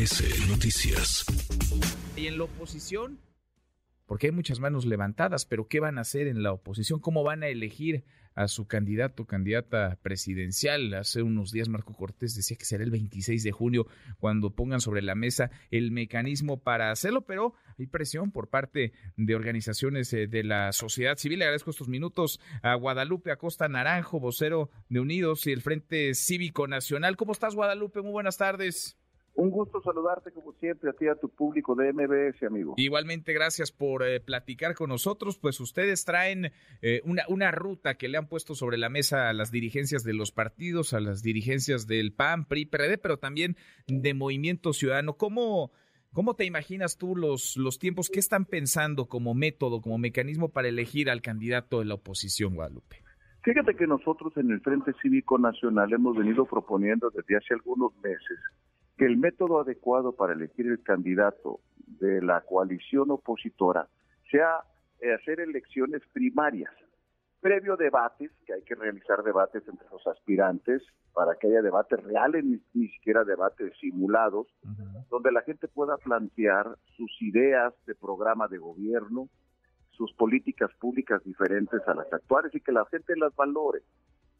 Noticias. Y en la oposición, porque hay muchas manos levantadas, pero ¿qué van a hacer en la oposición? ¿Cómo van a elegir a su candidato, candidata presidencial? Hace unos días Marco Cortés decía que será el 26 de junio cuando pongan sobre la mesa el mecanismo para hacerlo, pero hay presión por parte de organizaciones eh, de la sociedad civil. Le agradezco estos minutos a Guadalupe Acosta Naranjo, vocero de Unidos y el Frente Cívico Nacional. ¿Cómo estás, Guadalupe? Muy buenas tardes. Un gusto saludarte como siempre a ti y a tu público de MBS, amigo. Igualmente, gracias por eh, platicar con nosotros. Pues ustedes traen eh, una, una ruta que le han puesto sobre la mesa a las dirigencias de los partidos, a las dirigencias del PAN, PRI, PRD, pero también de Movimiento Ciudadano. ¿Cómo, cómo te imaginas tú los, los tiempos? ¿Qué están pensando como método, como mecanismo para elegir al candidato de la oposición, Guadalupe? Fíjate que nosotros en el Frente Cívico Nacional hemos venido proponiendo desde hace algunos meses que el método adecuado para elegir el candidato de la coalición opositora sea eh, hacer elecciones primarias, previo debates, que hay que realizar debates entre los aspirantes para que haya debates reales, ni, siquiera debates simulados, donde la gente pueda plantear sus ideas de programa de gobierno, sus políticas públicas diferentes a las actuales y que la gente las valore,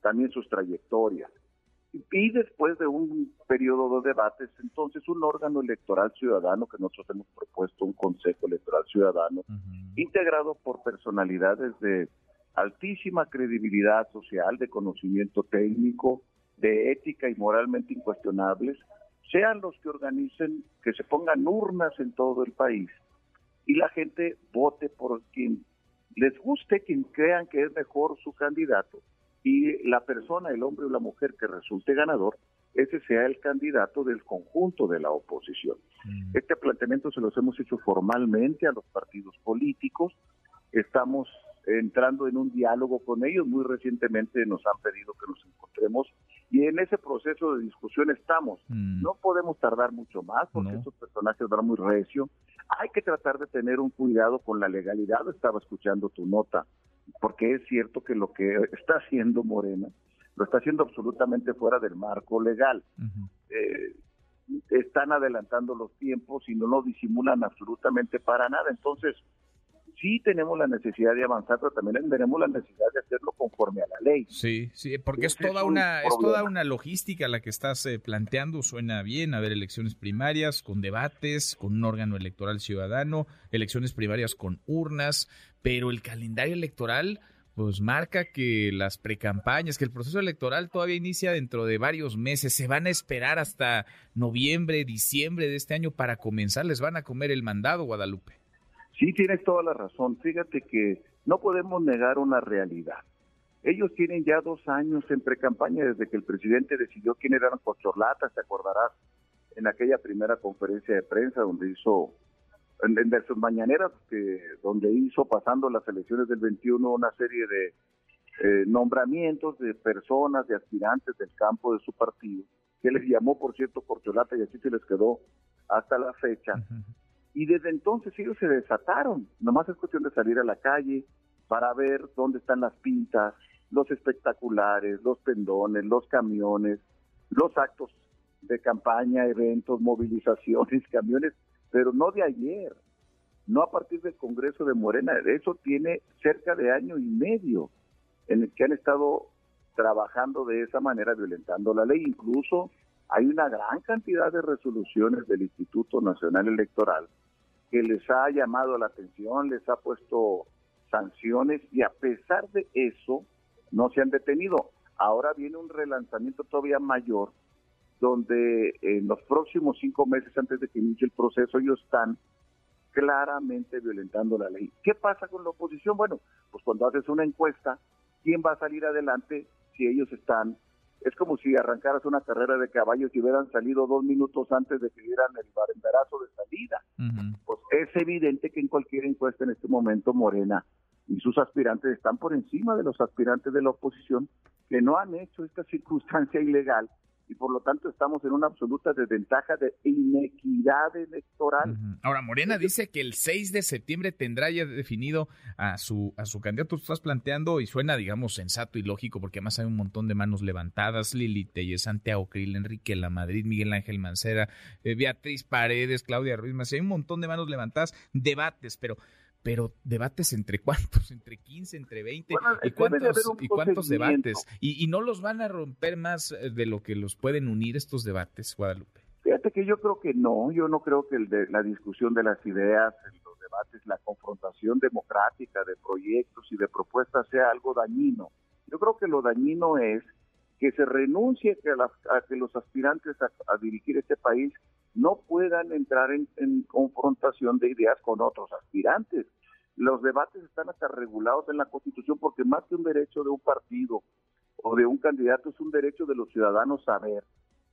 también sus trayectorias y después de un periodo de debates, entonces un órgano electoral ciudadano que nosotros hemos propuesto, un Consejo Electoral Ciudadano, integrado por personalidades de altísima credibilidad social, de conocimiento técnico, de ética y moralmente incuestionables, sean los que organicen, que se pongan urnas en todo el país y la gente vote por quien les guste, quien crean que es mejor su candidato y la persona, el hombre o la mujer que resulte ganador, ese sea el candidato del conjunto de la oposición. Mm. Este planteamiento se los hemos hecho formalmente a los partidos políticos, estamos entrando en un diálogo con ellos, muy recientemente nos han pedido que nos encontremos y en ese proceso de discusión estamos. Mm. No podemos tardar mucho más porque estos personajes van muy recio. Hay que tratar de tener un cuidado con la legalidad. Estaba escuchando tu nota porque es cierto que lo que está haciendo Morena lo está haciendo absolutamente fuera del marco legal. Eh, están adelantando los tiempos y no lo disimulan absolutamente para nada. Entonces, sí tenemos la necesidad de avanzar, pero también tenemos la necesidad de hacerlo conforme a la ley. Sí, sí, porque es toda una es toda una logística la que estás eh, planteando, suena bien, haber elecciones primarias con debates, con un órgano electoral ciudadano, elecciones primarias con urnas, pero el calendario electoral pues marca que las precampañas, que el proceso electoral todavía inicia dentro de varios meses, se van a esperar hasta noviembre, diciembre de este año para comenzar, les van a comer el mandado, Guadalupe. Sí, tienes toda la razón. Fíjate que no podemos negar una realidad. Ellos tienen ya dos años en precampaña desde que el presidente decidió quién eran Cochorlatas, te acordarás, en aquella primera conferencia de prensa donde hizo, en, en sus mañaneras, que, donde hizo pasando las elecciones del 21 una serie de eh, nombramientos de personas, de aspirantes del campo de su partido, que les llamó, por cierto, Corcholata y así se les quedó hasta la fecha. Y desde entonces ellos se desataron. Nomás es cuestión de salir a la calle para ver dónde están las pintas, los espectaculares, los pendones, los camiones, los actos de campaña, eventos, movilizaciones, camiones, pero no de ayer, no a partir del Congreso de Morena. Eso tiene cerca de año y medio en el que han estado trabajando de esa manera, violentando la ley. Incluso hay una gran cantidad de resoluciones del Instituto Nacional Electoral que les ha llamado la atención, les ha puesto sanciones y a pesar de eso no se han detenido. Ahora viene un relanzamiento todavía mayor donde en los próximos cinco meses antes de que inicie el proceso ellos están claramente violentando la ley. ¿Qué pasa con la oposición? Bueno, pues cuando haces una encuesta, ¿quién va a salir adelante si ellos están es como si arrancaras una carrera de caballos y hubieran salido dos minutos antes de que dieran el barembarazo de salida. Pues es evidente que en cualquier encuesta en este momento Morena y sus aspirantes están por encima de los aspirantes de la oposición que no han hecho esta circunstancia ilegal y por lo tanto estamos en una absoluta desventaja de inequidad electoral. Ahora, Morena dice que el 6 de septiembre tendrá ya definido a su, a su candidato. Tú estás planteando y suena, digamos, sensato y lógico, porque además hay un montón de manos levantadas. Lili Telles, Santiago Krill, Enrique La Madrid, Miguel Ángel Mancera, eh, Beatriz Paredes, Claudia Ruiz Más. Hay un montón de manos levantadas, debates, pero pero debates entre cuántos, entre 15, entre 20, y cuántos, y cuántos debates. Y, y, no los van a romper más eh, de lo que los pueden unir estos debates, Guadalupe. Fíjate que yo creo que no, yo no creo que el de, la discusión de las ideas, los debates, la confrontación democrática de proyectos y de propuestas sea algo dañino. Yo creo que lo dañino es que se renuncie a, que los aspirantes a, dirigir este país no puedan entrar en, confrontación de ideas con otros aspirantes. Los debates están hasta regulados en la Constitución porque más que un derecho de un partido o de un candidato es un derecho de los ciudadanos saber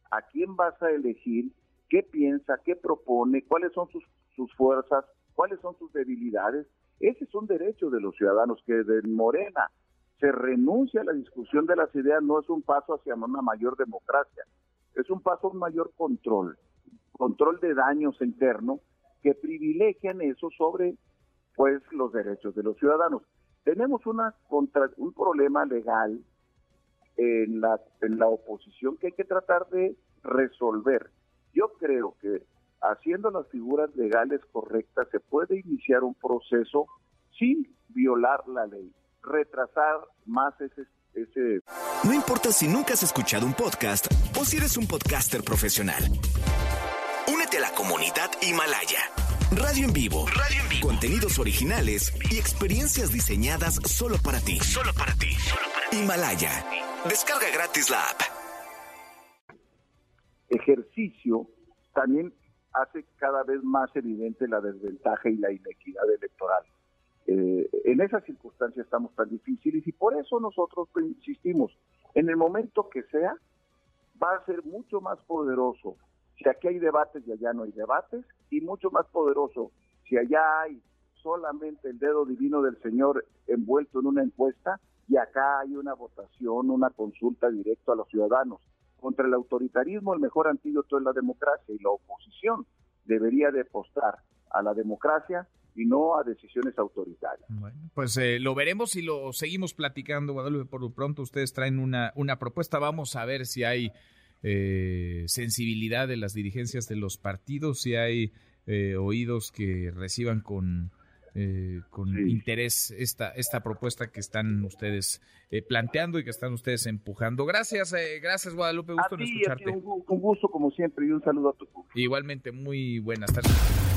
a quién vas a elegir, qué piensa, qué propone, cuáles son sus, sus fuerzas, cuáles son sus debilidades. Ese es un derecho de los ciudadanos que de Morena se renuncia a la discusión de las ideas no es un paso hacia una mayor democracia, es un paso a un mayor control, control de daños internos que privilegian eso sobre pues los derechos de los ciudadanos. Tenemos una contra, un problema legal en la, en la oposición que hay que tratar de resolver. Yo creo que haciendo las figuras legales correctas se puede iniciar un proceso sin violar la ley retrasar más ese, ese... No importa si nunca has escuchado un podcast o si eres un podcaster profesional. Únete a la comunidad Himalaya. Radio en vivo. Radio en vivo. Contenidos originales y experiencias diseñadas solo para ti. Solo para ti. Himalaya. Descarga gratis la app. Ejercicio también hace cada vez más evidente la desventaja y la inequidad electoral. Eh, en esas circunstancias estamos tan difíciles y por eso nosotros insistimos, en el momento que sea, va a ser mucho más poderoso si aquí hay debates y allá no hay debates, y mucho más poderoso si allá hay solamente el dedo divino del Señor envuelto en una encuesta y acá hay una votación, una consulta directa a los ciudadanos. Contra el autoritarismo el mejor antídoto es la democracia y la oposición debería de apostar a la democracia y no a decisiones autoritarias. Bueno, pues eh, lo veremos y lo seguimos platicando, Guadalupe. Por lo pronto ustedes traen una, una propuesta. Vamos a ver si hay eh, sensibilidad de las dirigencias de los partidos, si hay eh, oídos que reciban con, con interés esta, esta propuesta que están ustedes planteando y que están ustedes empujando. Gracias, gracias Guadalupe, gusto en escucharte. un, un, gusto como siempre y un saludo a tu público. Igualmente, muy buenas tardes.